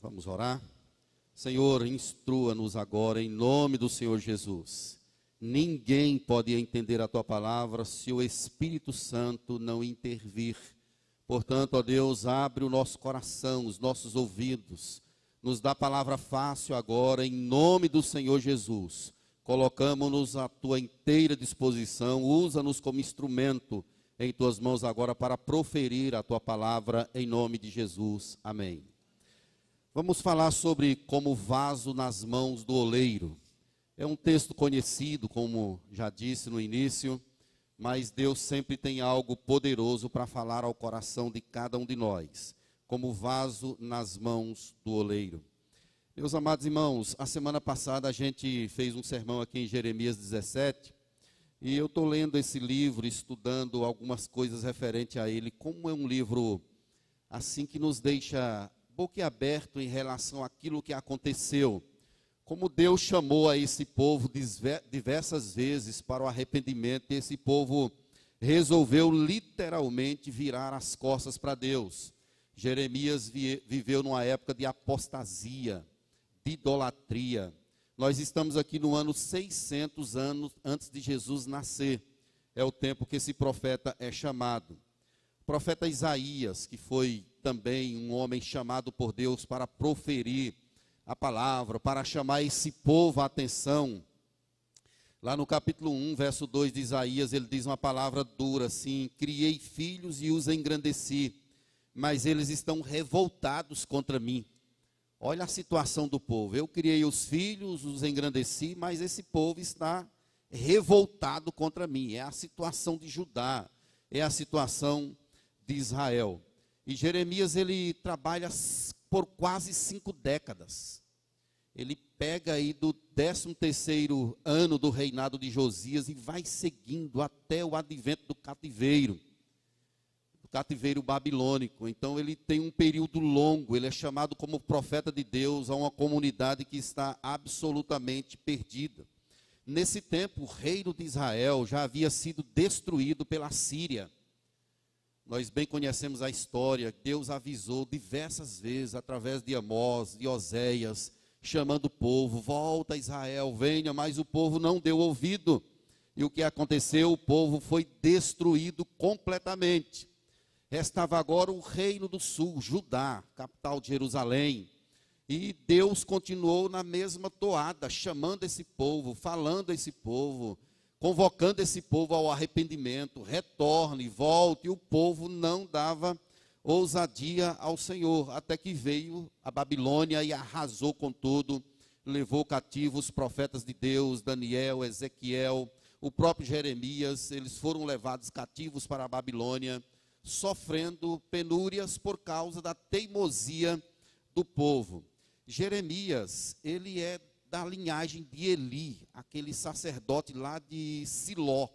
Vamos orar? Senhor, instrua-nos agora em nome do Senhor Jesus. Ninguém pode entender a tua palavra se o Espírito Santo não intervir. Portanto, ó Deus, abre o nosso coração, os nossos ouvidos. Nos dá palavra fácil agora, em nome do Senhor Jesus. Colocamos-nos à tua inteira disposição, usa-nos como instrumento em tuas mãos agora para proferir a tua palavra, em nome de Jesus. Amém. Vamos falar sobre como vaso nas mãos do oleiro. É um texto conhecido, como já disse no início, mas Deus sempre tem algo poderoso para falar ao coração de cada um de nós, como vaso nas mãos do oleiro. Meus amados irmãos, a semana passada a gente fez um sermão aqui em Jeremias 17, e eu estou lendo esse livro, estudando algumas coisas referentes a ele, como é um livro assim que nos deixa boquiaberto em relação àquilo que aconteceu. Como Deus chamou a esse povo diversas vezes para o arrependimento, e esse povo resolveu literalmente virar as costas para Deus. Jeremias viveu numa época de apostasia, de idolatria. Nós estamos aqui no ano 600 anos antes de Jesus nascer. É o tempo que esse profeta é chamado. O profeta Isaías, que foi também um homem chamado por Deus para proferir a palavra, para chamar esse povo a atenção. Lá no capítulo 1, verso 2 de Isaías, ele diz uma palavra dura assim: Criei filhos e os engrandeci, mas eles estão revoltados contra mim. Olha a situação do povo. Eu criei os filhos, os engrandeci, mas esse povo está revoltado contra mim. É a situação de Judá, é a situação de Israel. E Jeremias ele trabalha por quase cinco décadas. Ele pega aí do 13 terceiro ano do reinado de Josias e vai seguindo até o advento do cativeiro, do cativeiro babilônico. Então ele tem um período longo, ele é chamado como profeta de Deus a uma comunidade que está absolutamente perdida. Nesse tempo, o reino de Israel já havia sido destruído pela Síria. Nós bem conhecemos a história, Deus avisou diversas vezes, através de Amós, de Oséias, chamando o povo: volta Israel, venha, mas o povo não deu ouvido. E o que aconteceu? O povo foi destruído completamente. Restava agora o reino do sul, Judá, capital de Jerusalém. E Deus continuou na mesma toada, chamando esse povo, falando a esse povo, convocando esse povo ao arrependimento, retorne, volte, e o povo não dava ousadia ao Senhor, até que veio a Babilônia e arrasou com tudo, levou cativos os profetas de Deus, Daniel, Ezequiel, o próprio Jeremias, eles foram levados cativos para a Babilônia, sofrendo penúrias por causa da teimosia do povo. Jeremias, ele é da linhagem de Eli, aquele sacerdote lá de Siló,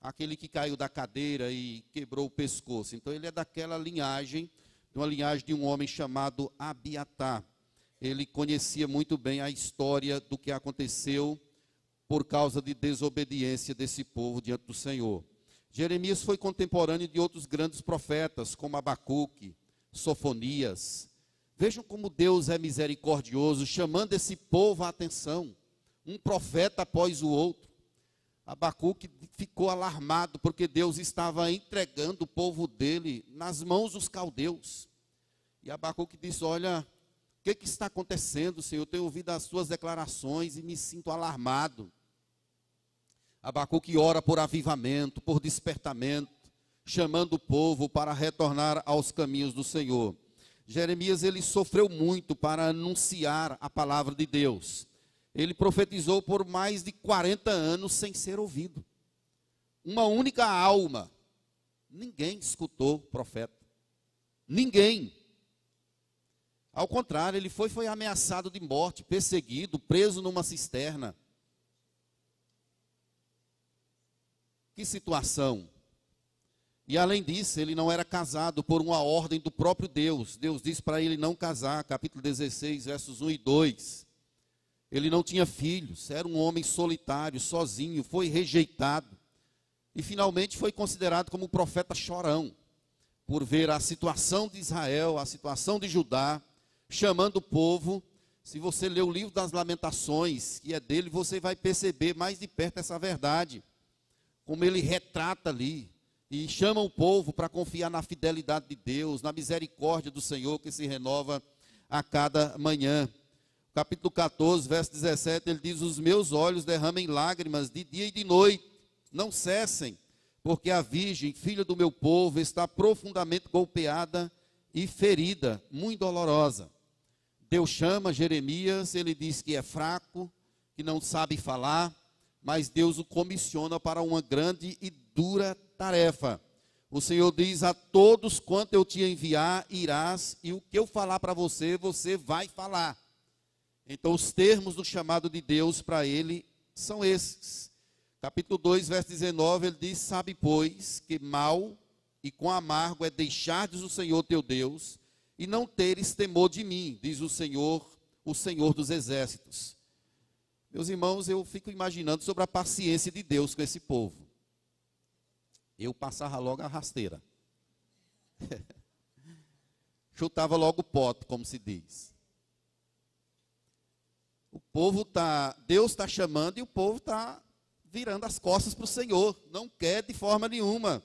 aquele que caiu da cadeira e quebrou o pescoço. Então ele é daquela linhagem, de uma linhagem de um homem chamado Abiatar. Ele conhecia muito bem a história do que aconteceu por causa de desobediência desse povo diante do Senhor. Jeremias foi contemporâneo de outros grandes profetas, como Abacuque, Sofonias, Vejam como Deus é misericordioso, chamando esse povo à atenção, um profeta após o outro. Abacuque ficou alarmado porque Deus estava entregando o povo dele nas mãos dos caldeus. E Abacuque disse: Olha, o que, que está acontecendo, Senhor? Eu tenho ouvido as suas declarações e me sinto alarmado. Abacuque ora por avivamento, por despertamento, chamando o povo para retornar aos caminhos do Senhor. Jeremias ele sofreu muito para anunciar a palavra de Deus. Ele profetizou por mais de 40 anos sem ser ouvido. Uma única alma. Ninguém escutou o profeta. Ninguém. Ao contrário, ele foi, foi ameaçado de morte, perseguido, preso numa cisterna. Que situação. E além disso, ele não era casado por uma ordem do próprio Deus. Deus disse para ele não casar, capítulo 16, versos 1 e 2. Ele não tinha filhos, era um homem solitário, sozinho, foi rejeitado. E finalmente foi considerado como profeta chorão, por ver a situação de Israel, a situação de Judá, chamando o povo. Se você ler o livro das Lamentações, que é dele, você vai perceber mais de perto essa verdade. Como ele retrata ali e chama o povo para confiar na fidelidade de Deus, na misericórdia do Senhor que se renova a cada manhã. Capítulo 14, verso 17, ele diz: Os meus olhos derramem lágrimas de dia e de noite, não cessem, porque a virgem, filha do meu povo, está profundamente golpeada e ferida, muito dolorosa. Deus chama Jeremias, ele diz que é fraco, que não sabe falar, mas Deus o comissiona para uma grande e dura tarefa. O Senhor diz a todos quanto eu te enviar, irás, e o que eu falar para você, você vai falar. Então, os termos do chamado de Deus para ele são esses. Capítulo 2, verso 19, ele diz: Sabe, pois, que mal e com amargo é deixardes o Senhor teu Deus e não teres temor de mim, diz o Senhor, o Senhor dos exércitos. Meus irmãos, eu fico imaginando sobre a paciência de Deus com esse povo eu passava logo a rasteira. Chutava logo o pote, como se diz. O povo está, Deus está chamando e o povo está virando as costas para o Senhor. Não quer de forma nenhuma.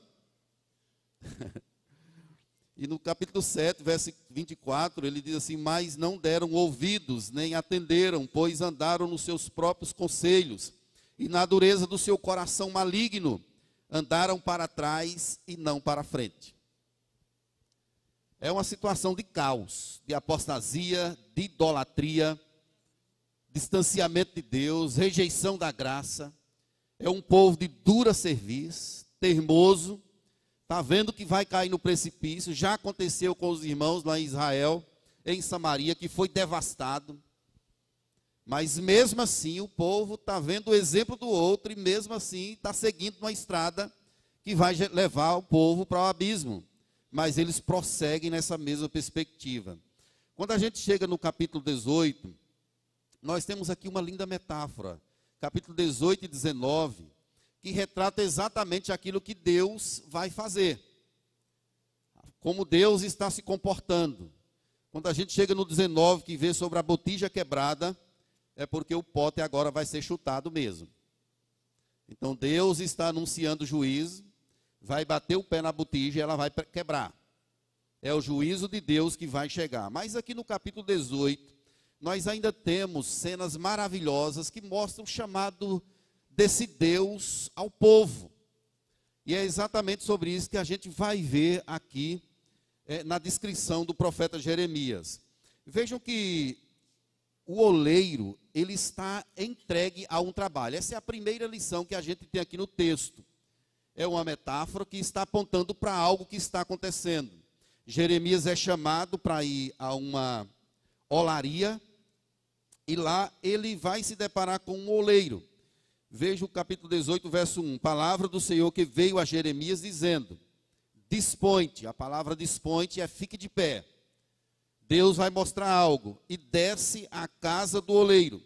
e no capítulo 7, verso 24, ele diz assim: Mas não deram ouvidos, nem atenderam, pois andaram nos seus próprios conselhos, e na dureza do seu coração maligno andaram para trás e não para frente. É uma situação de caos, de apostasia, de idolatria, distanciamento de Deus, rejeição da graça. É um povo de dura serviço, teimoso, está vendo que vai cair no precipício. Já aconteceu com os irmãos lá em Israel, em Samaria, que foi devastado. Mas mesmo assim, o povo está vendo o exemplo do outro e mesmo assim está seguindo uma estrada que vai levar o povo para o abismo. Mas eles prosseguem nessa mesma perspectiva. Quando a gente chega no capítulo 18, nós temos aqui uma linda metáfora. Capítulo 18 e 19, que retrata exatamente aquilo que Deus vai fazer. Como Deus está se comportando. Quando a gente chega no 19, que vê sobre a botija quebrada, é porque o pote agora vai ser chutado mesmo. Então Deus está anunciando o juízo, vai bater o pé na botija e ela vai quebrar. É o juízo de Deus que vai chegar. Mas aqui no capítulo 18, nós ainda temos cenas maravilhosas que mostram o chamado desse Deus ao povo. E é exatamente sobre isso que a gente vai ver aqui é, na descrição do profeta Jeremias. Vejam que o oleiro, ele está entregue a um trabalho. Essa é a primeira lição que a gente tem aqui no texto. É uma metáfora que está apontando para algo que está acontecendo. Jeremias é chamado para ir a uma olaria e lá ele vai se deparar com um oleiro. Veja o capítulo 18, verso 1. Palavra do Senhor que veio a Jeremias dizendo: Dispõe-te. A palavra dispõe-te é fique de pé. Deus vai mostrar algo. E desce à casa do oleiro,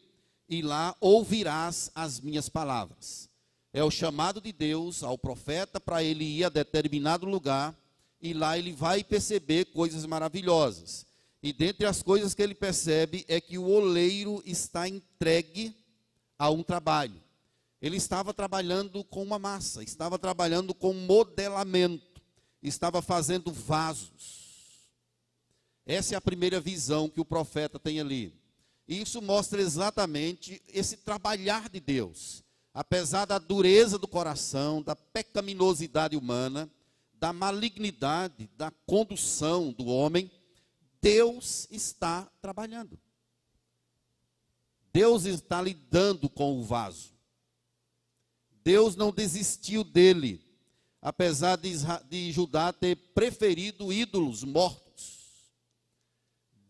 e lá ouvirás as minhas palavras. É o chamado de Deus ao profeta para ele ir a determinado lugar, e lá ele vai perceber coisas maravilhosas. E dentre as coisas que ele percebe é que o oleiro está entregue a um trabalho. Ele estava trabalhando com uma massa, estava trabalhando com modelamento, estava fazendo vasos. Essa é a primeira visão que o profeta tem ali. E isso mostra exatamente esse trabalhar de Deus. Apesar da dureza do coração, da pecaminosidade humana, da malignidade, da condução do homem, Deus está trabalhando. Deus está lidando com o vaso. Deus não desistiu dele, apesar de, de Judá ter preferido ídolos mortos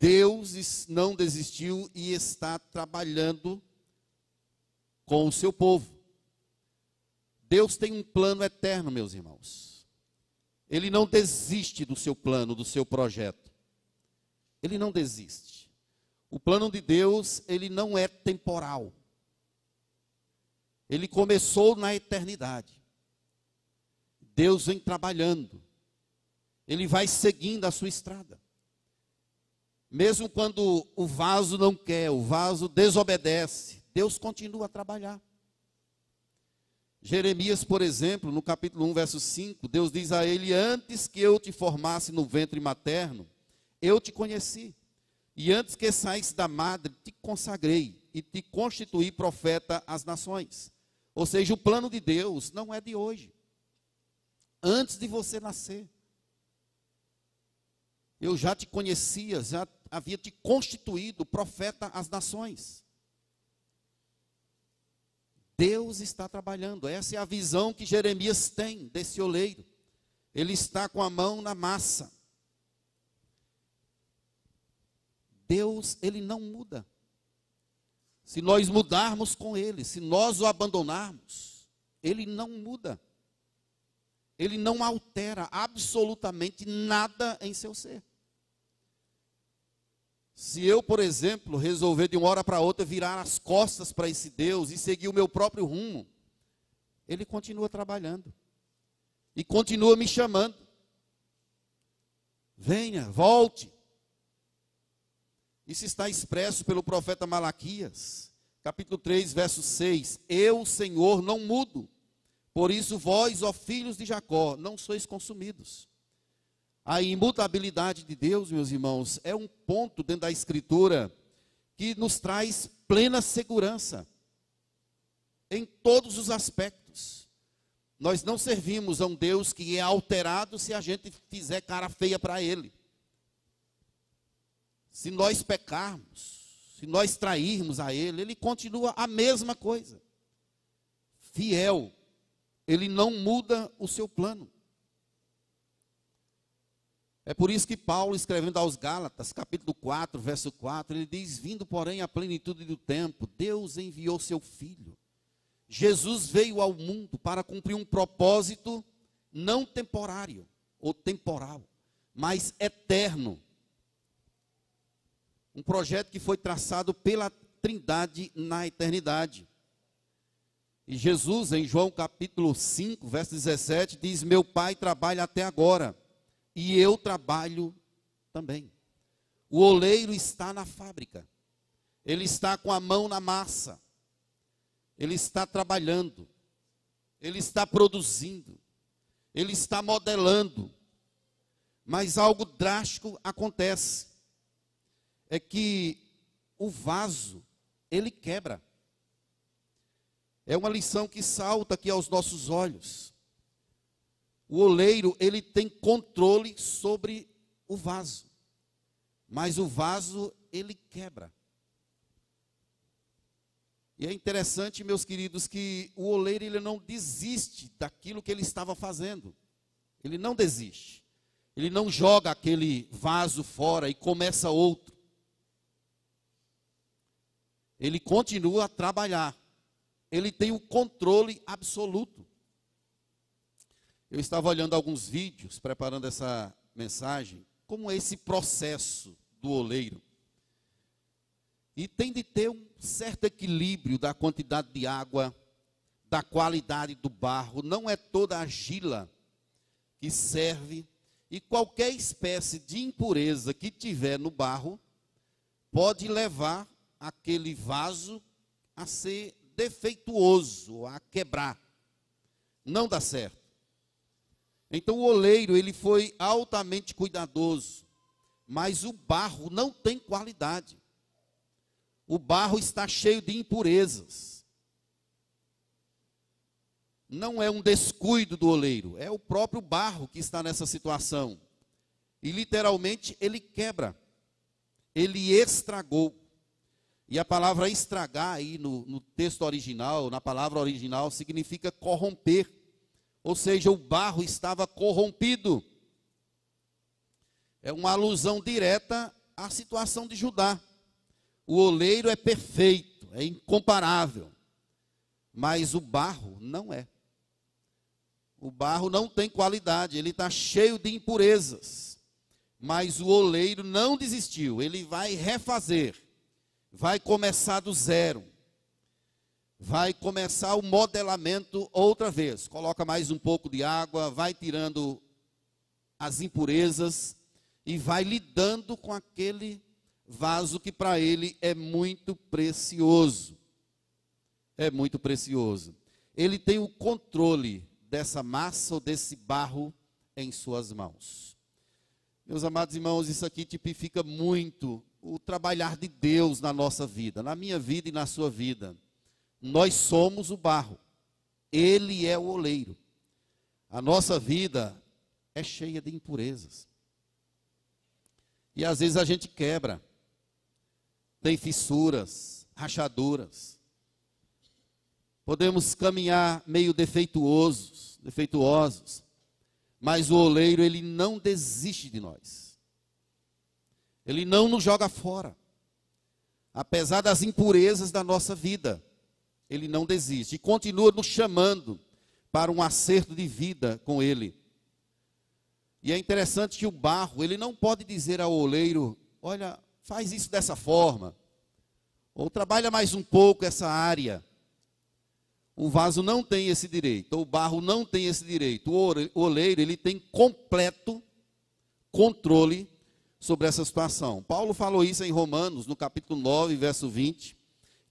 Deus não desistiu e está trabalhando com o seu povo. Deus tem um plano eterno, meus irmãos. Ele não desiste do seu plano, do seu projeto. Ele não desiste. O plano de Deus, ele não é temporal. Ele começou na eternidade. Deus vem trabalhando. Ele vai seguindo a sua estrada. Mesmo quando o vaso não quer, o vaso desobedece, Deus continua a trabalhar. Jeremias, por exemplo, no capítulo 1, verso 5, Deus diz a ele: Antes que eu te formasse no ventre materno, eu te conheci. E antes que saísse da madre, te consagrei e te constituí profeta às nações. Ou seja, o plano de Deus não é de hoje. Antes de você nascer. Eu já te conhecia, já havia te constituído profeta às nações. Deus está trabalhando. Essa é a visão que Jeremias tem desse oleiro. Ele está com a mão na massa. Deus, ele não muda. Se nós mudarmos com ele, se nós o abandonarmos, ele não muda. Ele não altera absolutamente nada em seu ser. Se eu, por exemplo, resolver de uma hora para outra virar as costas para esse Deus e seguir o meu próprio rumo, ele continua trabalhando. E continua me chamando. Venha, volte. Isso está expresso pelo profeta Malaquias, capítulo 3, verso 6. Eu, Senhor, não mudo. Por isso vós, ó filhos de Jacó, não sois consumidos. A imutabilidade de Deus, meus irmãos, é um ponto dentro da Escritura que nos traz plena segurança em todos os aspectos. Nós não servimos a um Deus que é alterado se a gente fizer cara feia para Ele. Se nós pecarmos, se nós trairmos a Ele, Ele continua a mesma coisa. Fiel, Ele não muda o seu plano. É por isso que Paulo, escrevendo aos Gálatas, capítulo 4, verso 4, ele diz: Vindo, porém, à plenitude do tempo, Deus enviou seu filho. Jesus veio ao mundo para cumprir um propósito não temporário ou temporal, mas eterno. Um projeto que foi traçado pela Trindade na eternidade. E Jesus, em João capítulo 5, verso 17, diz: Meu Pai trabalha até agora e eu trabalho também. O oleiro está na fábrica, ele está com a mão na massa, ele está trabalhando, ele está produzindo, ele está modelando, mas algo drástico acontece: é que o vaso ele quebra. É uma lição que salta aqui aos nossos olhos o oleiro ele tem controle sobre o vaso. Mas o vaso ele quebra. E é interessante, meus queridos, que o oleiro ele não desiste daquilo que ele estava fazendo. Ele não desiste. Ele não joga aquele vaso fora e começa outro. Ele continua a trabalhar. Ele tem o controle absoluto. Eu estava olhando alguns vídeos, preparando essa mensagem, como é esse processo do oleiro. E tem de ter um certo equilíbrio da quantidade de água, da qualidade do barro, não é toda a argila que serve, e qualquer espécie de impureza que tiver no barro pode levar aquele vaso a ser defeituoso, a quebrar. Não dá certo. Então o oleiro, ele foi altamente cuidadoso, mas o barro não tem qualidade. O barro está cheio de impurezas. Não é um descuido do oleiro, é o próprio barro que está nessa situação. E literalmente ele quebra, ele estragou. E a palavra estragar aí no, no texto original, na palavra original, significa corromper ou seja, o barro estava corrompido. É uma alusão direta à situação de Judá. O oleiro é perfeito, é incomparável, mas o barro não é. O barro não tem qualidade, ele está cheio de impurezas. Mas o oleiro não desistiu, ele vai refazer, vai começar do zero vai começar o modelamento outra vez. Coloca mais um pouco de água, vai tirando as impurezas e vai lidando com aquele vaso que para ele é muito precioso. É muito precioso. Ele tem o controle dessa massa ou desse barro em suas mãos. Meus amados irmãos, isso aqui tipifica muito o trabalhar de Deus na nossa vida, na minha vida e na sua vida. Nós somos o barro, Ele é o oleiro. A nossa vida é cheia de impurezas. E às vezes a gente quebra, tem fissuras, rachaduras. Podemos caminhar meio defeituosos, defeituosos, mas o oleiro ele não desiste de nós. Ele não nos joga fora. Apesar das impurezas da nossa vida, ele não desiste e continua nos chamando para um acerto de vida com ele. E é interessante que o barro, ele não pode dizer ao oleiro: olha, faz isso dessa forma, ou trabalha mais um pouco essa área. O vaso não tem esse direito, o barro não tem esse direito. O oleiro, ele tem completo controle sobre essa situação. Paulo falou isso em Romanos, no capítulo 9, verso 20.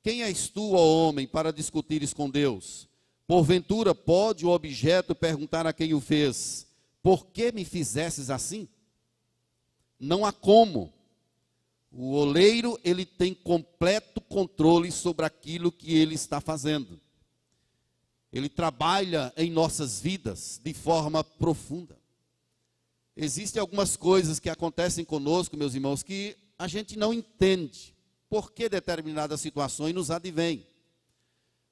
Quem és tu, ó homem, para discutires com Deus? Porventura pode o objeto perguntar a quem o fez: por que me fizesses assim? Não há como. O oleiro, ele tem completo controle sobre aquilo que ele está fazendo. Ele trabalha em nossas vidas de forma profunda. Existem algumas coisas que acontecem conosco, meus irmãos, que a gente não entende por que determinadas situações nos advêm.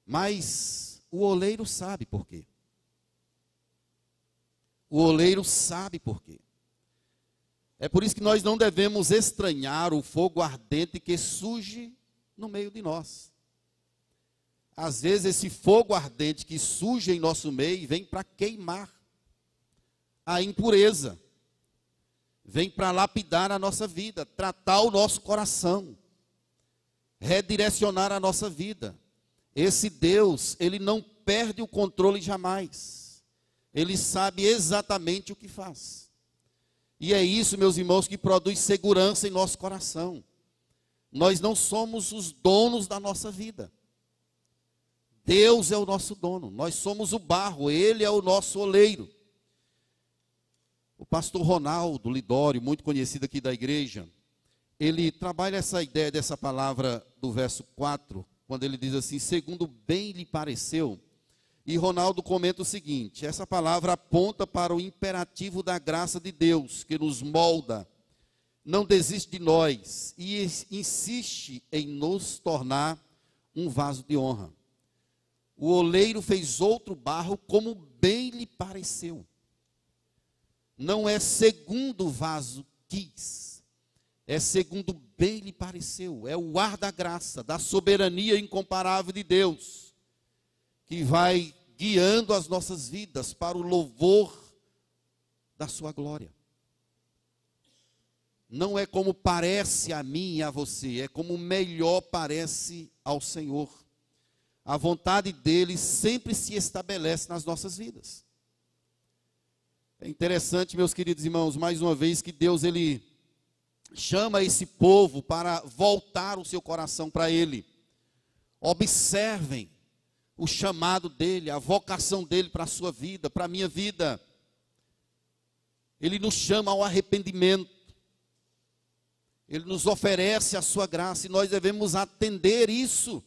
Mas o oleiro sabe por quê. O oleiro sabe por quê. É por isso que nós não devemos estranhar o fogo ardente que surge no meio de nós. Às vezes esse fogo ardente que surge em nosso meio vem para queimar a impureza, vem para lapidar a nossa vida, tratar o nosso coração, redirecionar a nossa vida. Esse Deus, ele não perde o controle jamais. Ele sabe exatamente o que faz. E é isso, meus irmãos, que produz segurança em nosso coração. Nós não somos os donos da nossa vida. Deus é o nosso dono. Nós somos o barro, Ele é o nosso oleiro. O pastor Ronaldo Lidório, muito conhecido aqui da igreja, ele trabalha essa ideia dessa palavra do verso 4, quando ele diz assim: segundo bem lhe pareceu e Ronaldo comenta o seguinte: essa palavra aponta para o imperativo da graça de Deus, que nos molda, não desiste de nós e insiste em nos tornar um vaso de honra. O oleiro fez outro barro como bem lhe pareceu. Não é segundo o vaso quis, é segundo bem lhe pareceu. É o ar da graça, da soberania incomparável de Deus que vai guiando as nossas vidas para o louvor da sua glória. Não é como parece a mim e a você, é como melhor parece ao Senhor. A vontade dele sempre se estabelece nas nossas vidas. É interessante, meus queridos irmãos, mais uma vez que Deus ele chama esse povo para voltar o seu coração para ele. Observem o chamado dele, a vocação dele para a sua vida, para a minha vida. Ele nos chama ao arrependimento. Ele nos oferece a sua graça e nós devemos atender isso.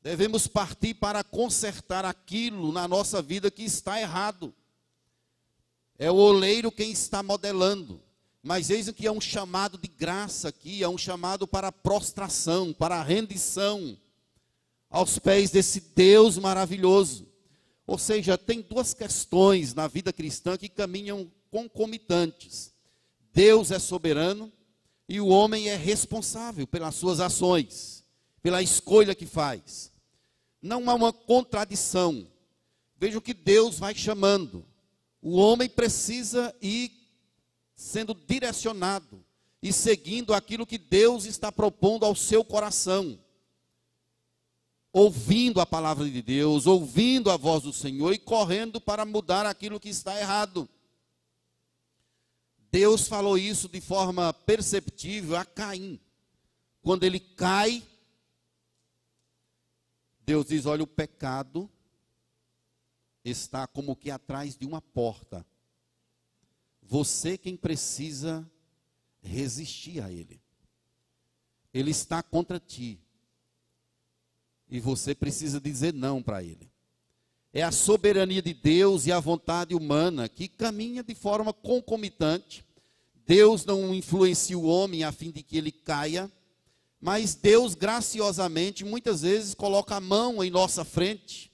Devemos partir para consertar aquilo na nossa vida que está errado. É o oleiro quem está modelando. Mas eis que é um chamado de graça aqui, é um chamado para prostração, para rendição aos pés desse Deus maravilhoso. Ou seja, tem duas questões na vida cristã que caminham concomitantes. Deus é soberano e o homem é responsável pelas suas ações, pela escolha que faz. Não há uma contradição. Veja o que Deus vai chamando. O homem precisa ir sendo direcionado e seguindo aquilo que Deus está propondo ao seu coração ouvindo a palavra de Deus, ouvindo a voz do Senhor e correndo para mudar aquilo que está errado. Deus falou isso de forma perceptível a Caim. Quando ele cai, Deus diz: Olha, o pecado está como que atrás de uma porta. Você quem precisa resistir a ele. Ele está contra ti. E você precisa dizer não para ele. É a soberania de Deus e a vontade humana que caminha de forma concomitante. Deus não influencia o homem a fim de que ele caia, mas Deus graciosamente muitas vezes coloca a mão em nossa frente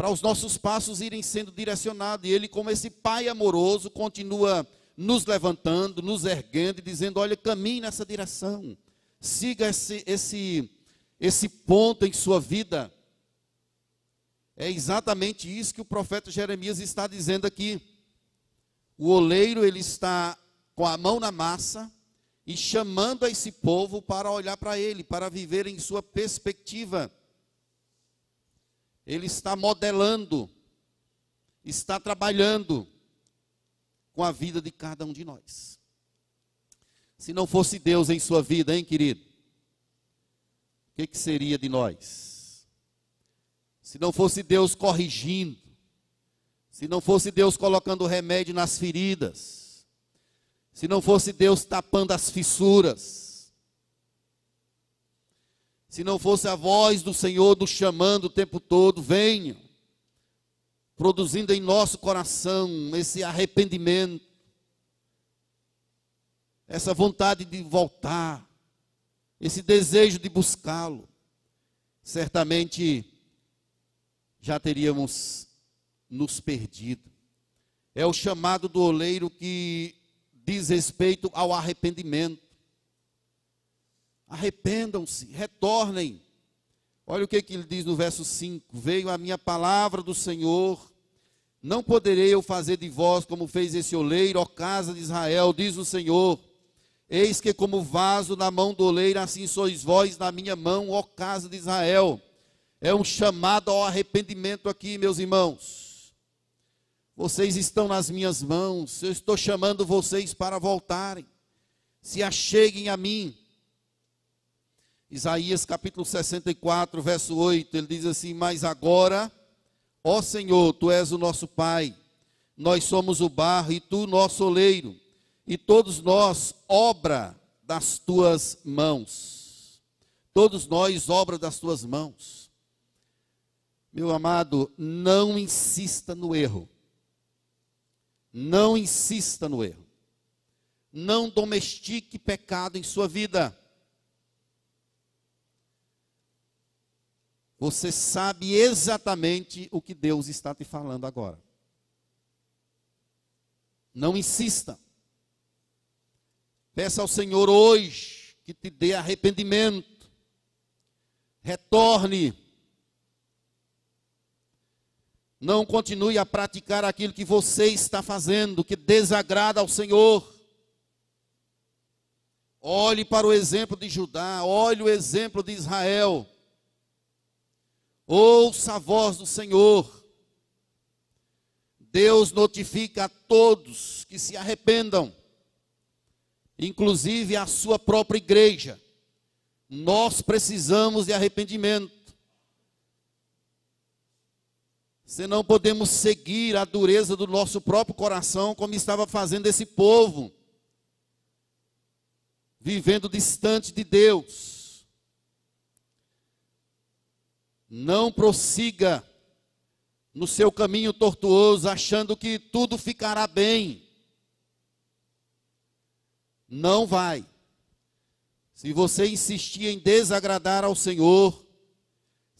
para os nossos passos irem sendo direcionados. E ele, como esse pai amoroso, continua nos levantando, nos erguendo e dizendo: "Olha, caminhe nessa direção. Siga esse esse esse ponto em sua vida". É exatamente isso que o profeta Jeremias está dizendo aqui. O oleiro ele está com a mão na massa e chamando a esse povo para olhar para ele, para viver em sua perspectiva. Ele está modelando, está trabalhando com a vida de cada um de nós. Se não fosse Deus em sua vida, hein, querido? O que, que seria de nós? se não fosse Deus corrigindo, se não fosse Deus colocando remédio nas feridas, se não fosse Deus tapando as fissuras, se não fosse a voz do Senhor nos chamando o tempo todo, venham, produzindo em nosso coração esse arrependimento, essa vontade de voltar, esse desejo de buscá-lo, certamente já teríamos nos perdido. É o chamado do oleiro que diz respeito ao arrependimento. Arrependam-se, retornem. Olha o que, que ele diz no verso 5: Veio a minha palavra do Senhor, não poderei eu fazer de vós como fez esse oleiro, ó casa de Israel, diz o Senhor. Eis que, como vaso na mão do oleiro, assim sois vós na minha mão, ó casa de Israel. É um chamado ao arrependimento aqui, meus irmãos. Vocês estão nas minhas mãos, eu estou chamando vocês para voltarem. Se acheguem a mim. Isaías capítulo 64, verso 8, ele diz assim: Mas agora, ó Senhor, tu és o nosso Pai, nós somos o barro e tu nosso oleiro, e todos nós obra das tuas mãos. Todos nós obra das tuas mãos. Meu amado, não insista no erro. Não insista no erro. Não domestique pecado em sua vida. Você sabe exatamente o que Deus está te falando agora. Não insista. Peça ao Senhor hoje que te dê arrependimento. Retorne não continue a praticar aquilo que você está fazendo, que desagrada ao Senhor. Olhe para o exemplo de Judá, olhe o exemplo de Israel. Ouça a voz do Senhor. Deus notifica a todos que se arrependam, inclusive a sua própria igreja. Nós precisamos de arrependimento. Se não podemos seguir a dureza do nosso próprio coração, como estava fazendo esse povo, vivendo distante de Deus. Não prossiga no seu caminho tortuoso, achando que tudo ficará bem. Não vai. Se você insistir em desagradar ao Senhor,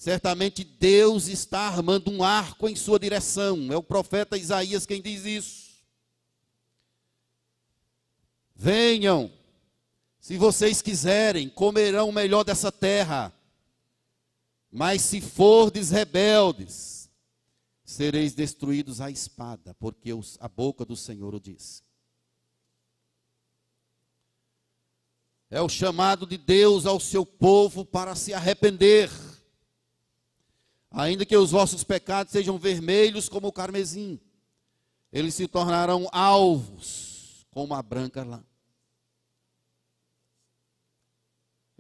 Certamente Deus está armando um arco em sua direção. É o profeta Isaías quem diz isso. Venham, se vocês quiserem, comerão o melhor dessa terra. Mas se fordes rebeldes, sereis destruídos à espada, porque a boca do Senhor o diz. É o chamado de Deus ao seu povo para se arrepender Ainda que os vossos pecados sejam vermelhos como o carmesim, eles se tornarão alvos como a branca lã.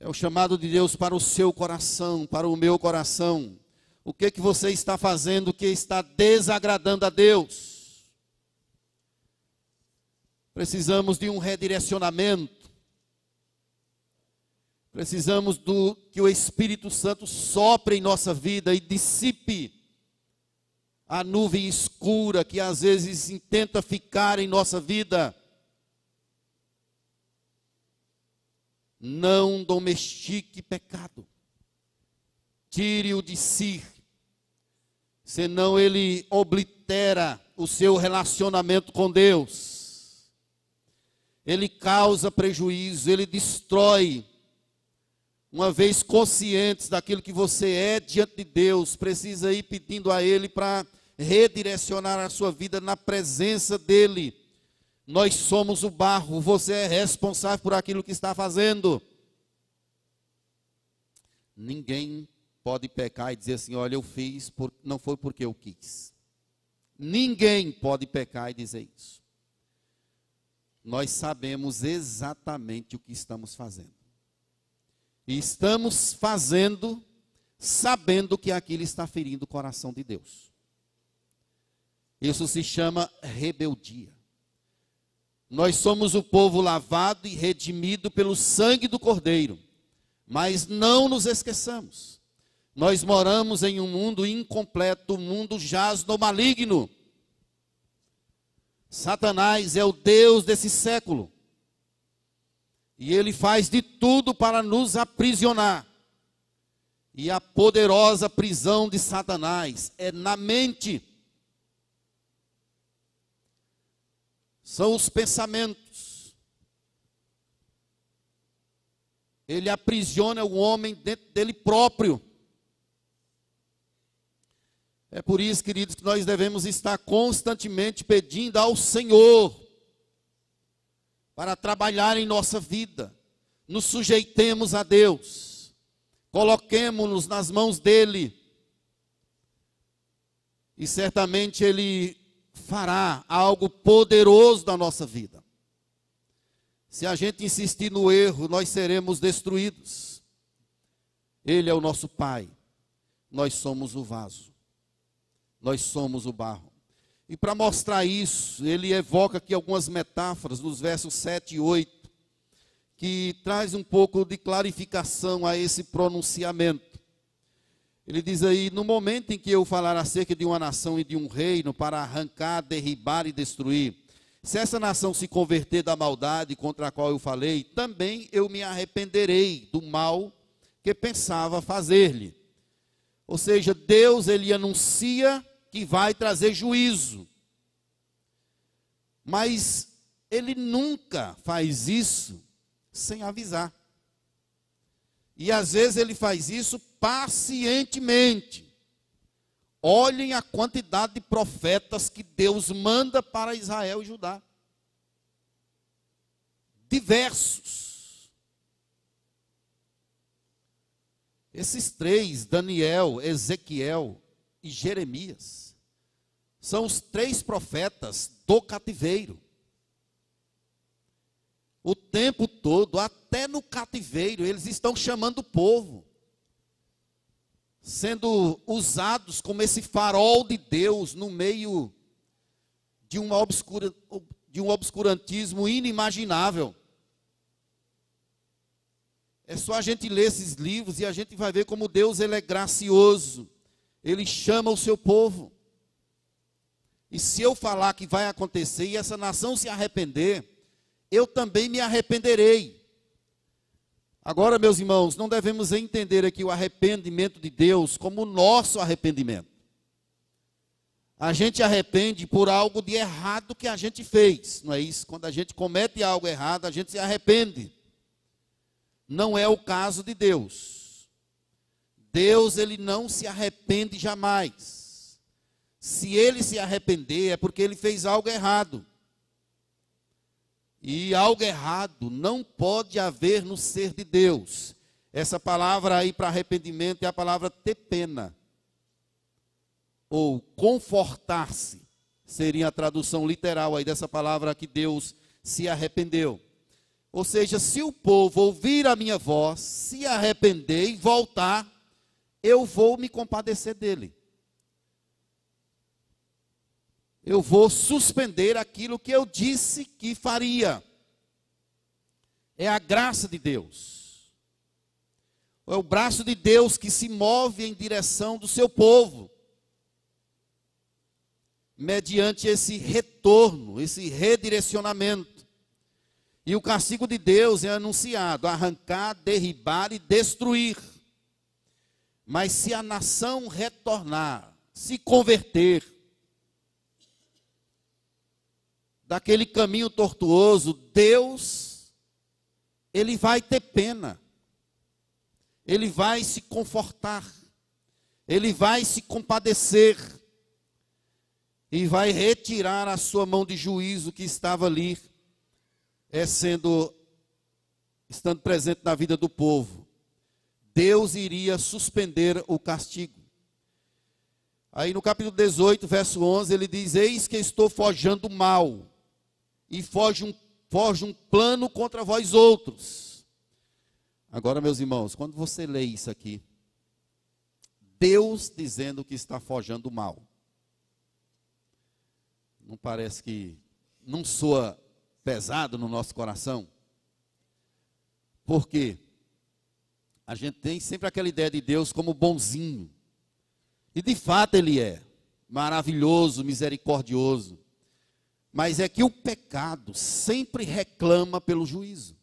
É o chamado de Deus para o seu coração, para o meu coração. O que que você está fazendo que está desagradando a Deus? Precisamos de um redirecionamento. Precisamos do que o Espírito Santo sopre em nossa vida e dissipe a nuvem escura que às vezes tenta ficar em nossa vida. Não domestique pecado. Tire-o de si. Senão ele oblitera o seu relacionamento com Deus. Ele causa prejuízo, ele destrói. Uma vez conscientes daquilo que você é diante de Deus, precisa ir pedindo a Ele para redirecionar a sua vida na presença dEle nós somos o barro, você é responsável por aquilo que está fazendo. Ninguém pode pecar e dizer assim: olha, eu fiz, por... não foi porque eu quis. Ninguém pode pecar e dizer isso. Nós sabemos exatamente o que estamos fazendo. E estamos fazendo sabendo que aquilo está ferindo o coração de Deus. Isso se chama rebeldia. Nós somos o povo lavado e redimido pelo sangue do Cordeiro. Mas não nos esqueçamos. Nós moramos em um mundo incompleto, o um mundo jaz no maligno. Satanás é o Deus desse século. E ele faz de tudo para nos aprisionar. E a poderosa prisão de Satanás é na mente. São os pensamentos. Ele aprisiona o homem dentro dele próprio. É por isso, queridos, que nós devemos estar constantemente pedindo ao Senhor para trabalhar em nossa vida. Nos sujeitemos a Deus. Coloquemos-nos nas mãos dele. E certamente ele fará algo poderoso na nossa vida. Se a gente insistir no erro, nós seremos destruídos. Ele é o nosso Pai, nós somos o vaso, nós somos o barro. E para mostrar isso, ele evoca aqui algumas metáforas nos versos 7 e 8, que traz um pouco de clarificação a esse pronunciamento. Ele diz aí: no momento em que eu falar acerca de uma nação e de um reino para arrancar, derribar e destruir, se essa nação se converter da maldade contra a qual eu falei, também eu me arrependerei do mal que pensava fazer-lhe. Ou seja, Deus ele anuncia que vai trazer juízo. Mas ele nunca faz isso sem avisar. E às vezes ele faz isso pacientemente. Olhem a quantidade de profetas que Deus manda para Israel e Judá. Diversos. Esses três, Daniel, Ezequiel e Jeremias, são os três profetas do cativeiro o tempo todo, até no cativeiro, eles estão chamando o povo, sendo usados como esse farol de Deus no meio de, uma obscura, de um obscurantismo inimaginável. É só a gente ler esses livros e a gente vai ver como Deus ele é gracioso. Ele chama o seu povo. E se eu falar que vai acontecer e essa nação se arrepender, eu também me arrependerei. Agora, meus irmãos, não devemos entender aqui o arrependimento de Deus como o nosso arrependimento. A gente arrepende por algo de errado que a gente fez, não é isso? Quando a gente comete algo errado, a gente se arrepende. Não é o caso de Deus. Deus, ele não se arrepende jamais. Se ele se arrepender, é porque ele fez algo errado. E algo errado não pode haver no ser de Deus. Essa palavra aí para arrependimento é a palavra ter pena. Ou confortar-se. Seria a tradução literal aí dessa palavra que Deus se arrependeu. Ou seja, se o povo ouvir a minha voz, se arrepender e voltar, eu vou me compadecer dele. Eu vou suspender aquilo que eu disse que faria. É a graça de Deus. É o braço de Deus que se move em direção do seu povo. Mediante esse retorno, esse redirecionamento. E o castigo de Deus é anunciado: arrancar, derribar e destruir. Mas se a nação retornar, se converter, daquele caminho tortuoso, Deus, Ele vai ter pena, Ele vai se confortar, Ele vai se compadecer, e vai retirar a sua mão de juízo que estava ali, é sendo, estando presente na vida do povo. Deus iria suspender o castigo. Aí no capítulo 18, verso 11, ele diz: Eis que estou forjando mal, e foge um, foge um plano contra vós outros. Agora, meus irmãos, quando você lê isso aqui, Deus dizendo que está forjando mal, não parece que não soa pesado no nosso coração? Por quê? A gente tem sempre aquela ideia de Deus como bonzinho. E de fato ele é maravilhoso, misericordioso. Mas é que o pecado sempre reclama pelo juízo.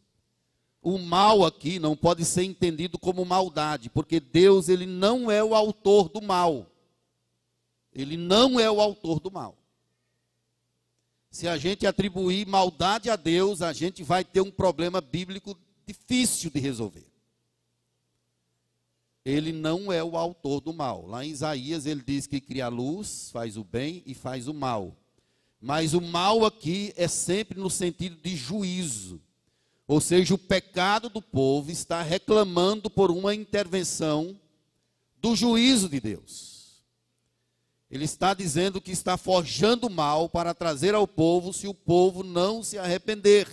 O mal aqui não pode ser entendido como maldade, porque Deus ele não é o autor do mal. Ele não é o autor do mal. Se a gente atribuir maldade a Deus, a gente vai ter um problema bíblico difícil de resolver ele não é o autor do mal. Lá em Isaías ele diz que cria a luz, faz o bem e faz o mal. Mas o mal aqui é sempre no sentido de juízo. Ou seja, o pecado do povo está reclamando por uma intervenção do juízo de Deus. Ele está dizendo que está forjando mal para trazer ao povo se o povo não se arrepender.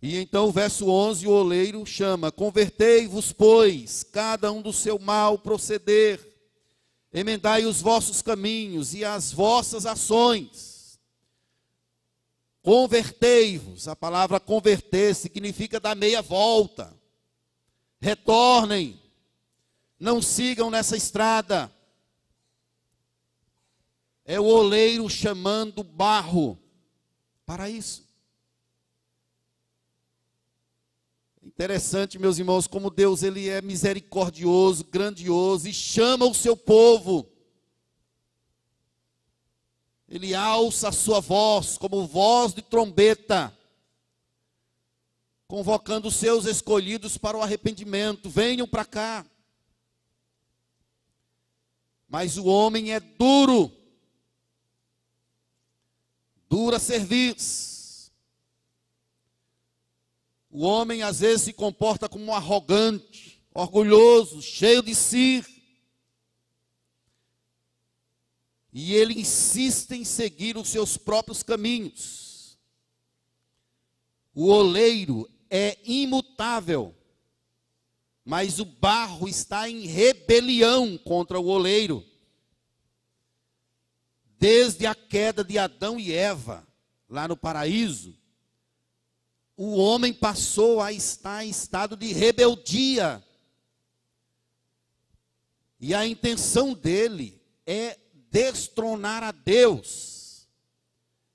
E então o verso 11, o oleiro chama: Convertei-vos, pois, cada um do seu mal proceder, emendai os vossos caminhos e as vossas ações. Convertei-vos, a palavra converter significa dar meia volta. Retornem, não sigam nessa estrada. É o oleiro chamando barro para isso. Interessante, meus irmãos, como Deus ele é misericordioso, grandioso e chama o seu povo. Ele alça a sua voz como voz de trombeta, convocando os seus escolhidos para o arrependimento. Venham para cá. Mas o homem é duro, dura serviço. O homem às vezes se comporta como um arrogante, orgulhoso, cheio de si. E ele insiste em seguir os seus próprios caminhos. O oleiro é imutável, mas o barro está em rebelião contra o oleiro. Desde a queda de Adão e Eva, lá no paraíso, o homem passou a estar em estado de rebeldia. E a intenção dele é destronar a Deus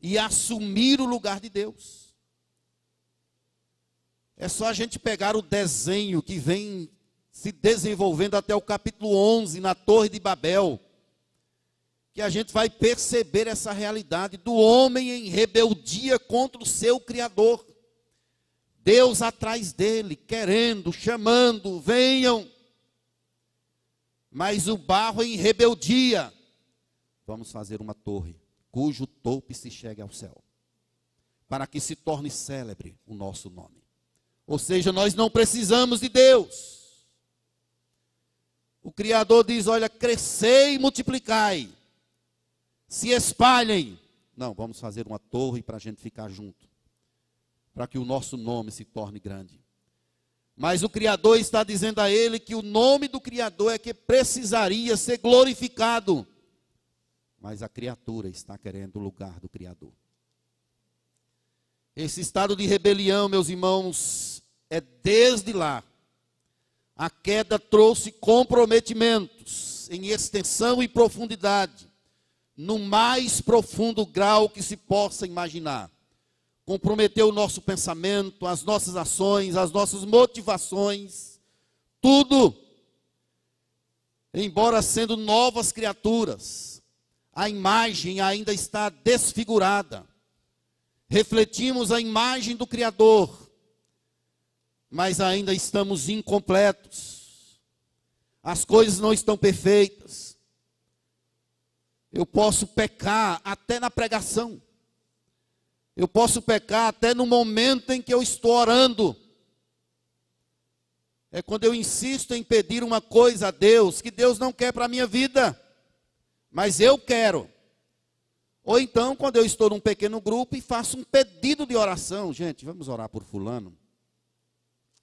e assumir o lugar de Deus. É só a gente pegar o desenho que vem se desenvolvendo até o capítulo 11 na Torre de Babel, que a gente vai perceber essa realidade do homem em rebeldia contra o seu Criador. Deus atrás dele, querendo, chamando, venham. Mas o barro em rebeldia. Vamos fazer uma torre, cujo topo se chegue ao céu, para que se torne célebre o nosso nome. Ou seja, nós não precisamos de Deus. O Criador diz: olha, crescei e multiplicai, se espalhem, Não, vamos fazer uma torre para a gente ficar junto. Para que o nosso nome se torne grande. Mas o Criador está dizendo a ele que o nome do Criador é que precisaria ser glorificado. Mas a criatura está querendo o lugar do Criador. Esse estado de rebelião, meus irmãos, é desde lá. A queda trouxe comprometimentos em extensão e profundidade, no mais profundo grau que se possa imaginar comprometeu o nosso pensamento, as nossas ações, as nossas motivações, tudo. Embora sendo novas criaturas, a imagem ainda está desfigurada. Refletimos a imagem do Criador, mas ainda estamos incompletos. As coisas não estão perfeitas. Eu posso pecar até na pregação. Eu posso pecar até no momento em que eu estou orando. É quando eu insisto em pedir uma coisa a Deus que Deus não quer para a minha vida, mas eu quero. Ou então, quando eu estou num pequeno grupo e faço um pedido de oração, gente, vamos orar por Fulano.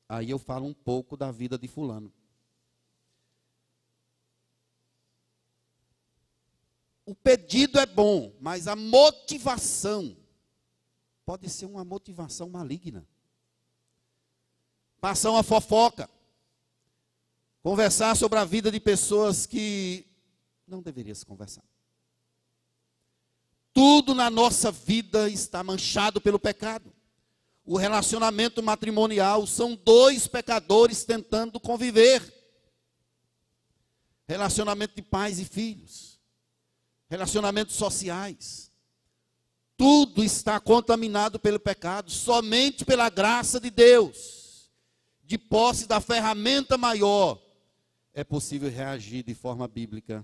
Aí eu falo um pouco da vida de Fulano. O pedido é bom, mas a motivação pode ser uma motivação maligna. Passar uma fofoca. Conversar sobre a vida de pessoas que não deveria se conversar. Tudo na nossa vida está manchado pelo pecado. O relacionamento matrimonial são dois pecadores tentando conviver. Relacionamento de pais e filhos. Relacionamentos sociais tudo está contaminado pelo pecado, somente pela graça de Deus, de posse da ferramenta maior, é possível reagir de forma bíblica,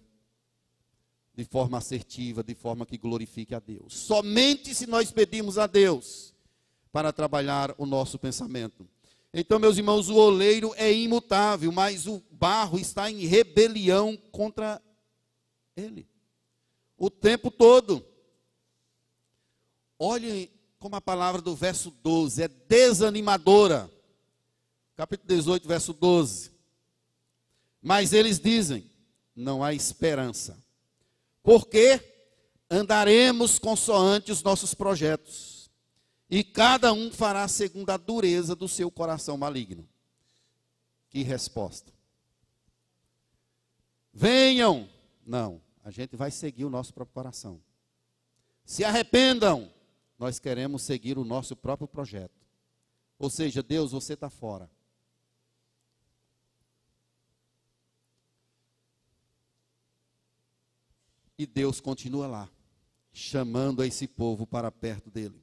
de forma assertiva, de forma que glorifique a Deus. Somente se nós pedimos a Deus para trabalhar o nosso pensamento. Então, meus irmãos, o oleiro é imutável, mas o barro está em rebelião contra ele. O tempo todo. Olhem como a palavra do verso 12 é desanimadora. Capítulo 18, verso 12. Mas eles dizem: não há esperança. Porque andaremos consoante os nossos projetos, e cada um fará segundo a dureza do seu coração maligno. Que resposta. Venham. Não, a gente vai seguir o nosso próprio coração. Se arrependam nós queremos seguir o nosso próprio projeto. Ou seja, Deus, você está fora. E Deus continua lá, chamando esse povo para perto dele.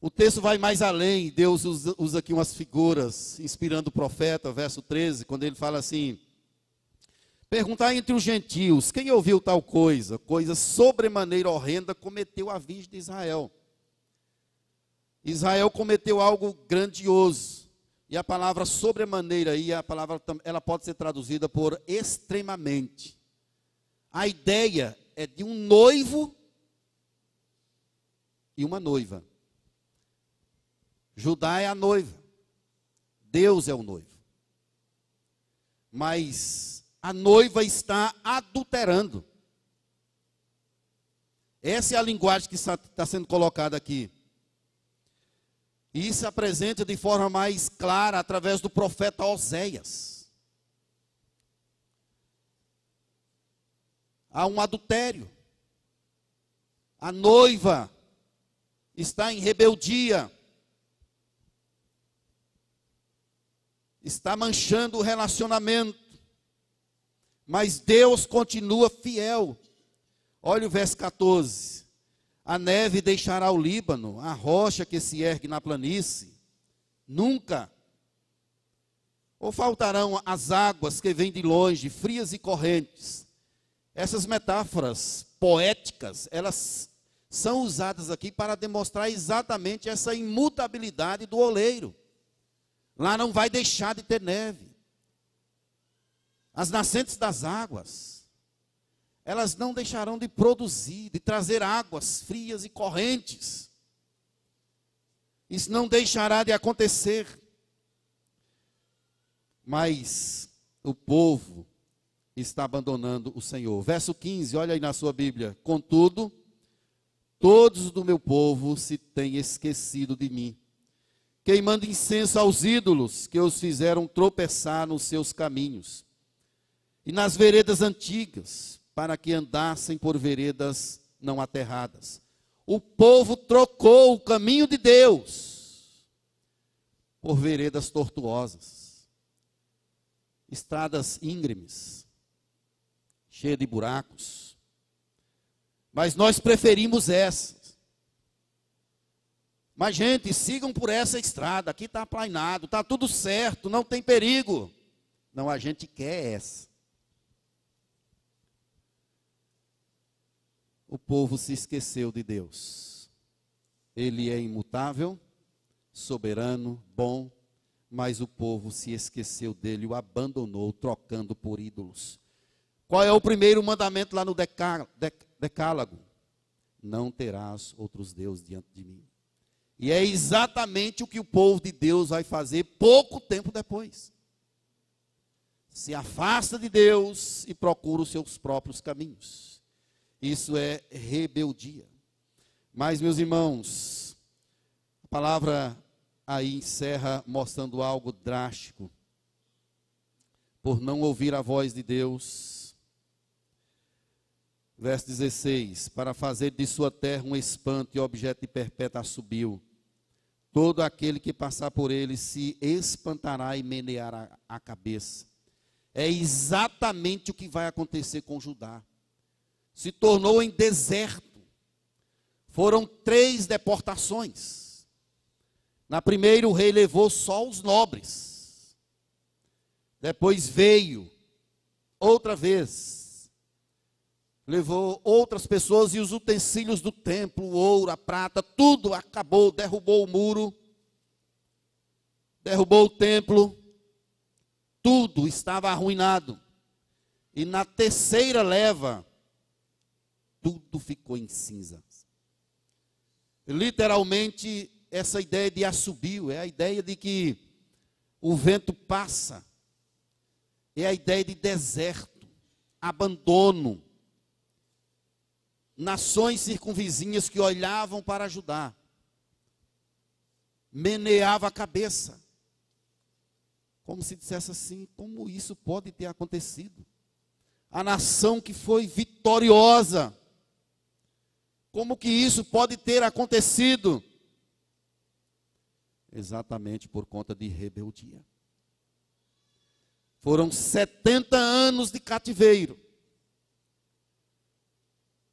O texto vai mais além, Deus usa, aqui umas figuras, inspirando o profeta, verso 13, quando ele fala assim: Perguntar entre os gentios, quem ouviu tal coisa? Coisa sobremaneira horrenda cometeu a virgem de Israel. Israel cometeu algo grandioso. E a palavra sobremaneira aí, a palavra ela pode ser traduzida por extremamente. A ideia é de um noivo e uma noiva. Judá é a noiva. Deus é o noivo. Mas a noiva está adulterando. Essa é a linguagem que está sendo colocada aqui. E isso se apresenta de forma mais clara através do profeta Oséias. Há um adultério. A noiva está em rebeldia. Está manchando o relacionamento. Mas Deus continua fiel. Olha o verso 14. A neve deixará o Líbano, a rocha que se ergue na planície. Nunca. Ou faltarão as águas que vêm de longe, frias e correntes. Essas metáforas poéticas, elas são usadas aqui para demonstrar exatamente essa imutabilidade do oleiro. Lá não vai deixar de ter neve. As nascentes das águas, elas não deixarão de produzir, de trazer águas frias e correntes. Isso não deixará de acontecer. Mas o povo está abandonando o Senhor. Verso 15, olha aí na sua Bíblia. Contudo, todos do meu povo se têm esquecido de mim, queimando incenso aos ídolos que os fizeram tropeçar nos seus caminhos e nas veredas antigas, para que andassem por veredas não aterradas. O povo trocou o caminho de Deus por veredas tortuosas, estradas íngremes, cheias de buracos. Mas nós preferimos essas. Mas, gente, sigam por essa estrada. Aqui está aplainado, está tudo certo, não tem perigo. Não, a gente quer essa. O povo se esqueceu de Deus. Ele é imutável, soberano, bom, mas o povo se esqueceu dele, o abandonou, trocando por ídolos. Qual é o primeiro mandamento lá no Decálogo? Não terás outros deuses diante de mim. E é exatamente o que o povo de Deus vai fazer pouco tempo depois. Se afasta de Deus e procura os seus próprios caminhos. Isso é rebeldia. Mas, meus irmãos, a palavra aí encerra mostrando algo drástico. Por não ouvir a voz de Deus. Verso 16: Para fazer de sua terra um espanto e objeto de perpétua subiu. Todo aquele que passar por ele se espantará e meneará a cabeça. É exatamente o que vai acontecer com Judá se tornou em deserto. Foram três deportações. Na primeira, o rei levou só os nobres. Depois veio, outra vez, levou outras pessoas e os utensílios do templo, o ouro, a prata, tudo acabou, derrubou o muro, derrubou o templo, tudo estava arruinado. E na terceira leva, tudo ficou em cinzas. Literalmente, essa ideia de assobio é a ideia de que o vento passa, é a ideia de deserto, abandono. Nações circunvizinhas que olhavam para ajudar, meneava a cabeça, como se dissesse assim: como isso pode ter acontecido? A nação que foi vitoriosa, como que isso pode ter acontecido? Exatamente por conta de rebeldia. Foram 70 anos de cativeiro.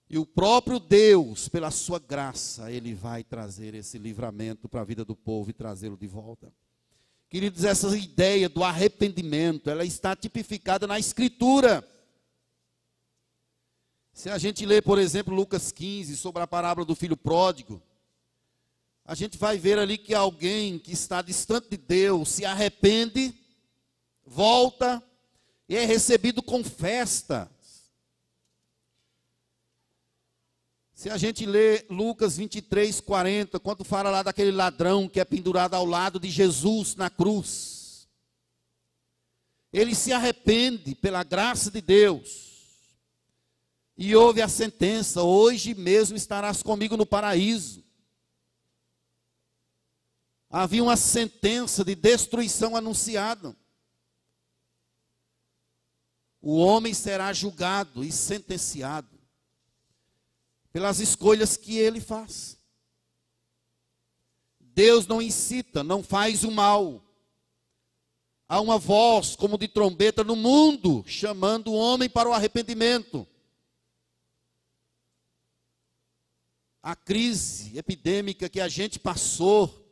E o próprio Deus, pela sua graça, ele vai trazer esse livramento para a vida do povo e trazê-lo de volta. Queridos, essa ideia do arrependimento, ela está tipificada na Escritura. Se a gente ler, por exemplo, Lucas 15, sobre a parábola do filho pródigo, a gente vai ver ali que alguém que está distante de Deus se arrepende, volta e é recebido com festa. Se a gente ler Lucas 23, 40, quando fala lá daquele ladrão que é pendurado ao lado de Jesus na cruz, ele se arrepende pela graça de Deus e houve a sentença: hoje mesmo estarás comigo no paraíso. Havia uma sentença de destruição anunciada. O homem será julgado e sentenciado pelas escolhas que ele faz. Deus não incita, não faz o mal. Há uma voz como de trombeta no mundo chamando o homem para o arrependimento. A crise epidêmica que a gente passou,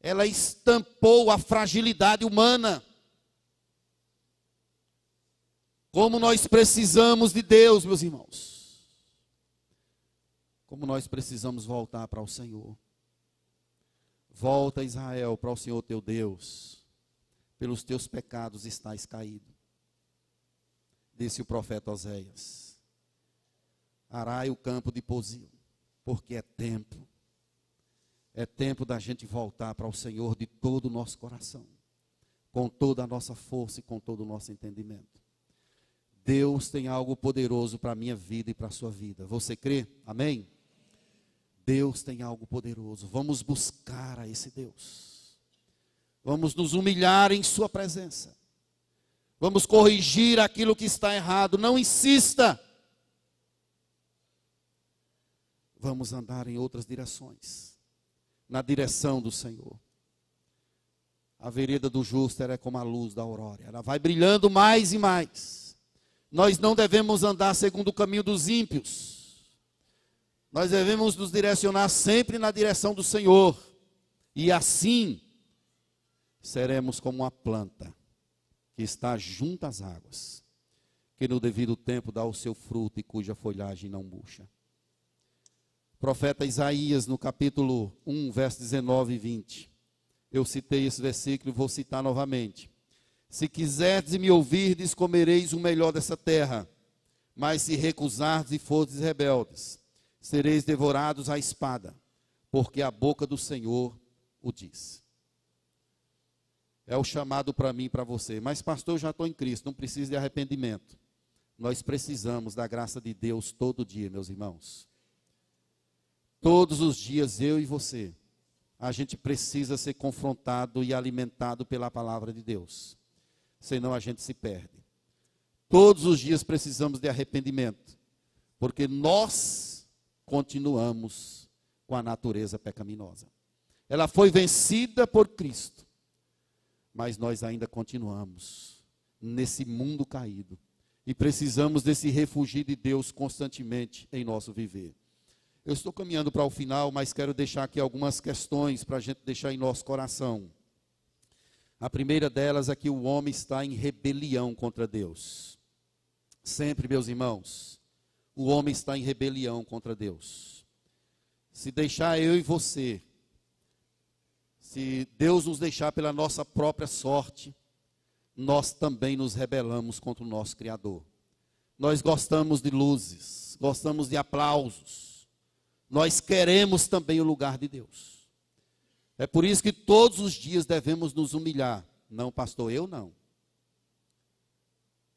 ela estampou a fragilidade humana. Como nós precisamos de Deus, meus irmãos. Como nós precisamos voltar para o Senhor. Volta, Israel, para o Senhor teu Deus. Pelos teus pecados estás caído. Disse o profeta Oséias. arai o campo de Pozil, porque é tempo. É tempo da gente voltar para o Senhor de todo o nosso coração, com toda a nossa força e com todo o nosso entendimento. Deus tem algo poderoso para a minha vida e para a sua vida. Você crê? Amém? Deus tem algo poderoso. Vamos buscar a esse Deus. Vamos nos humilhar em Sua presença. Vamos corrigir aquilo que está errado. Não insista. Vamos andar em outras direções. Na direção do Senhor. A vereda do justo é como a luz da aurora. Ela vai brilhando mais e mais. Nós não devemos andar segundo o caminho dos ímpios. Nós devemos nos direcionar sempre na direção do Senhor. E assim seremos como uma planta que está junto às águas, que no devido tempo dá o seu fruto e cuja folhagem não murcha. Profeta Isaías, no capítulo 1, verso 19 e 20. Eu citei esse versículo e vou citar novamente. Se quiserdes me ouvirdes, comereis o melhor dessa terra. Mas se recusardes e fordes rebeldes, sereis devorados à espada, porque a boca do Senhor o diz é o chamado para mim e para você. Mas, pastor, eu já estou em Cristo, não preciso de arrependimento. Nós precisamos da graça de Deus todo dia, meus irmãos. Todos os dias, eu e você, a gente precisa ser confrontado e alimentado pela palavra de Deus. Senão a gente se perde. Todos os dias precisamos de arrependimento. Porque nós continuamos com a natureza pecaminosa. Ela foi vencida por Cristo mas nós ainda continuamos nesse mundo caído e precisamos desse refúgio de Deus constantemente em nosso viver. Eu estou caminhando para o final, mas quero deixar aqui algumas questões para a gente deixar em nosso coração. A primeira delas é que o homem está em rebelião contra Deus. Sempre, meus irmãos, o homem está em rebelião contra Deus. Se deixar eu e você se Deus nos deixar pela nossa própria sorte, nós também nos rebelamos contra o nosso Criador. Nós gostamos de luzes, gostamos de aplausos. Nós queremos também o lugar de Deus. É por isso que todos os dias devemos nos humilhar. Não, pastor, eu não.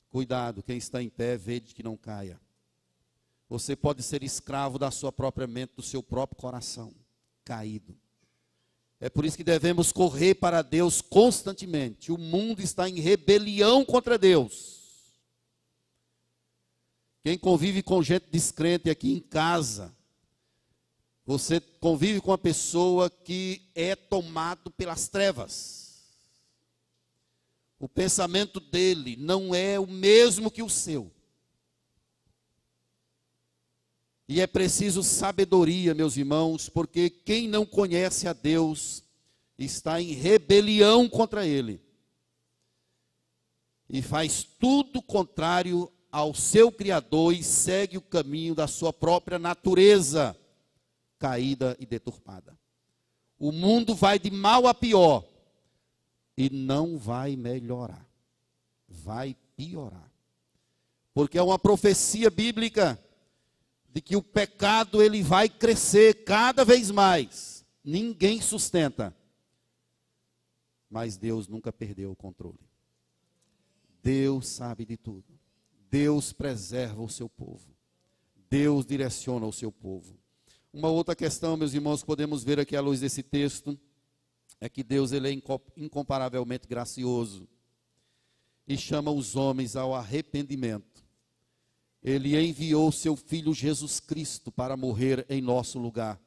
Cuidado, quem está em pé, vede que não caia. Você pode ser escravo da sua própria mente, do seu próprio coração, caído. É por isso que devemos correr para Deus constantemente. O mundo está em rebelião contra Deus. Quem convive com gente descrente aqui em casa, você convive com uma pessoa que é tomado pelas trevas. O pensamento dele não é o mesmo que o seu. E é preciso sabedoria, meus irmãos, porque quem não conhece a Deus está em rebelião contra Ele. E faz tudo contrário ao seu Criador e segue o caminho da sua própria natureza caída e deturpada. O mundo vai de mal a pior e não vai melhorar, vai piorar. Porque é uma profecia bíblica de que o pecado ele vai crescer cada vez mais. Ninguém sustenta. Mas Deus nunca perdeu o controle. Deus sabe de tudo. Deus preserva o seu povo. Deus direciona o seu povo. Uma outra questão, meus irmãos, podemos ver aqui à luz desse texto, é que Deus ele é incomparavelmente gracioso e chama os homens ao arrependimento ele enviou seu filho Jesus Cristo para morrer em nosso lugar.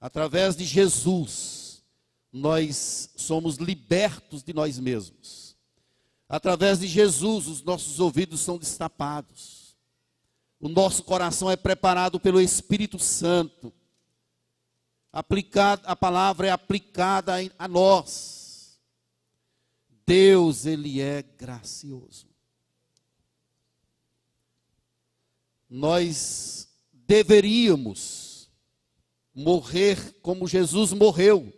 Através de Jesus, nós somos libertos de nós mesmos. Através de Jesus, os nossos ouvidos são destapados. O nosso coração é preparado pelo Espírito Santo. Aplicado, a palavra é aplicada a nós. Deus, Ele é gracioso. nós deveríamos morrer como Jesus morreu.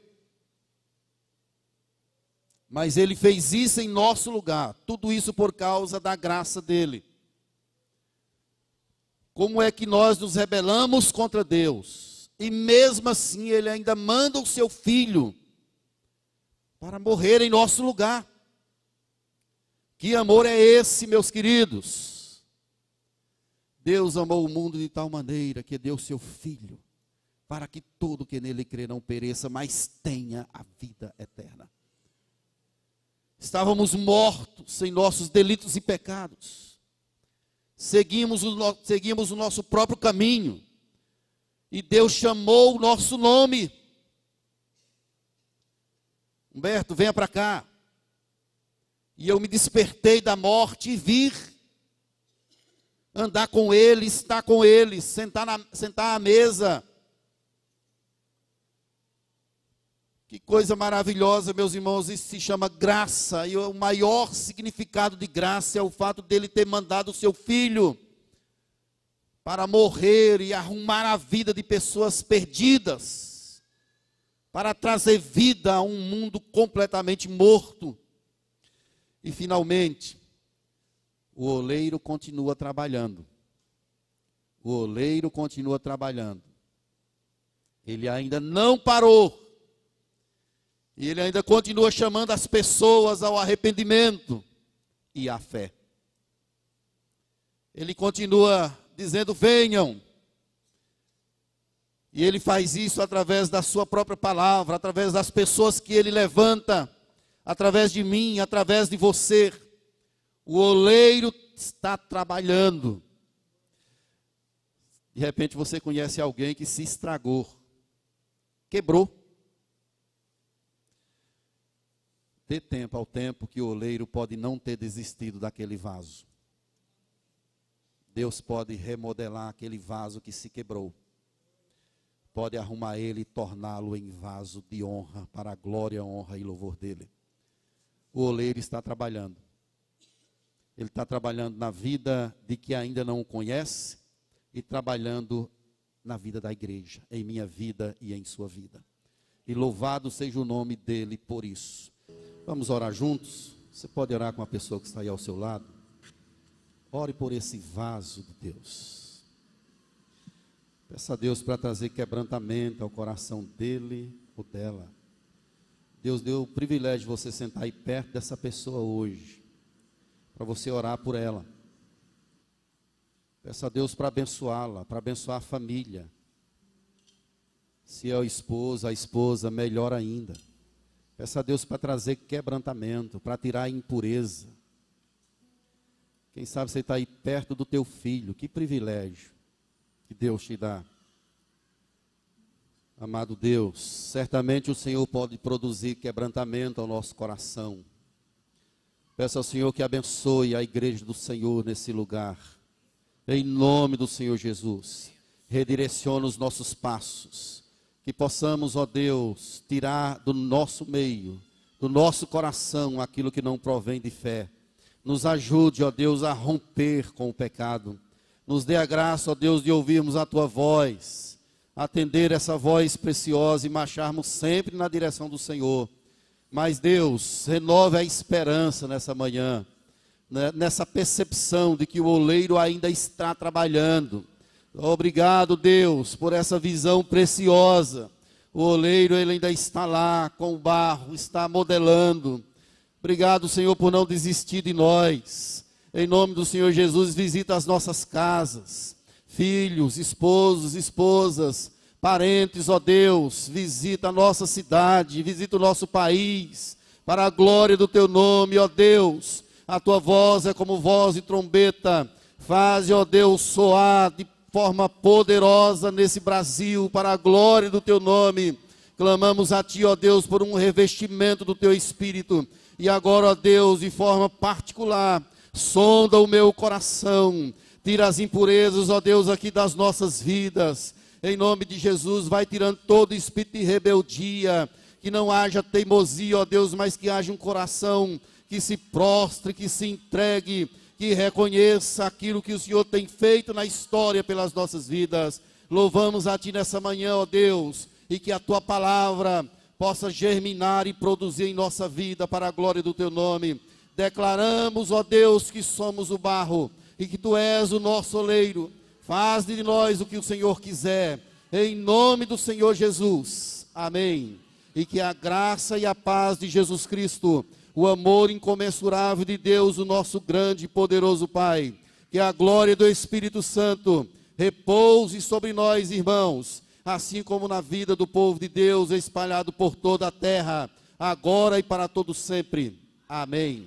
Mas ele fez isso em nosso lugar, tudo isso por causa da graça dele. Como é que nós nos rebelamos contra Deus, e mesmo assim Ele ainda manda o seu filho para morrer em nosso lugar. Que amor é esse, meus queridos? Deus amou o mundo de tal maneira que deu seu filho, para que todo que nele crê não pereça, mas tenha a vida eterna. Estávamos mortos em nossos delitos e pecados. Seguimos o, seguimos o nosso próprio caminho. E Deus chamou o nosso nome. Humberto, venha para cá. E eu me despertei da morte e vir andar com ele, estar com ele, sentar, na, sentar à mesa. Que coisa maravilhosa, meus irmãos, isso se chama graça. E o maior significado de graça é o fato dele ter mandado o seu filho para morrer e arrumar a vida de pessoas perdidas, para trazer vida a um mundo completamente morto. E finalmente, o oleiro continua trabalhando. O oleiro continua trabalhando. Ele ainda não parou. E ele ainda continua chamando as pessoas ao arrependimento e à fé. Ele continua dizendo: venham. E ele faz isso através da sua própria palavra, através das pessoas que ele levanta através de mim, através de você. O oleiro está trabalhando. De repente você conhece alguém que se estragou, quebrou. Dê tempo ao tempo que o oleiro pode não ter desistido daquele vaso. Deus pode remodelar aquele vaso que se quebrou. Pode arrumar ele e torná-lo em vaso de honra, para a glória, honra e louvor dele o oleiro está trabalhando. Ele está trabalhando na vida de que ainda não o conhece e trabalhando na vida da igreja, em minha vida e em sua vida. E louvado seja o nome dele por isso. Vamos orar juntos? Você pode orar com a pessoa que está aí ao seu lado? Ore por esse vaso de Deus. Peça a Deus para trazer quebrantamento ao coração dele ou dela. Deus deu o privilégio de você sentar aí perto dessa pessoa hoje, para você orar por ela. Peça a Deus para abençoá-la, para abençoar a família. Se é o esposo, a esposa, melhor ainda. Peça a Deus para trazer quebrantamento, para tirar a impureza. Quem sabe você está aí perto do teu filho, que privilégio que Deus te dá. Amado Deus, certamente o Senhor pode produzir quebrantamento ao nosso coração. Peço ao Senhor que abençoe a igreja do Senhor nesse lugar. Em nome do Senhor Jesus, redireciona os nossos passos. Que possamos, ó Deus, tirar do nosso meio, do nosso coração, aquilo que não provém de fé. Nos ajude, ó Deus, a romper com o pecado. Nos dê a graça, ó Deus, de ouvirmos a tua voz atender essa voz preciosa e marcharmos sempre na direção do Senhor. Mas Deus, renove a esperança nessa manhã, né, nessa percepção de que o oleiro ainda está trabalhando. Obrigado, Deus, por essa visão preciosa. O oleiro ele ainda está lá com o barro, está modelando. Obrigado, Senhor, por não desistir de nós. Em nome do Senhor Jesus, visita as nossas casas filhos, esposos, esposas, parentes, ó Deus, visita a nossa cidade, visita o nosso país, para a glória do teu nome, ó Deus. A tua voz é como voz de trombeta, faz, ó Deus, soar de forma poderosa nesse Brasil, para a glória do teu nome. Clamamos a ti, ó Deus, por um revestimento do teu espírito. E agora, ó Deus, de forma particular, sonda o meu coração Tira as impurezas, ó Deus, aqui das nossas vidas. Em nome de Jesus, vai tirando todo espírito de rebeldia. Que não haja teimosia, ó Deus, mas que haja um coração que se prostre, que se entregue, que reconheça aquilo que o Senhor tem feito na história pelas nossas vidas. Louvamos a Ti nessa manhã, ó Deus, e que a Tua palavra possa germinar e produzir em nossa vida para a glória do Teu nome. Declaramos, ó Deus, que somos o barro e que tu és o nosso oleiro. Faz de nós o que o Senhor quiser, em nome do Senhor Jesus. Amém. E que a graça e a paz de Jesus Cristo, o amor incomensurável de Deus, o nosso grande e poderoso Pai, que a glória do Espírito Santo repouse sobre nós, irmãos, assim como na vida do povo de Deus espalhado por toda a terra, agora e para todo sempre. Amém.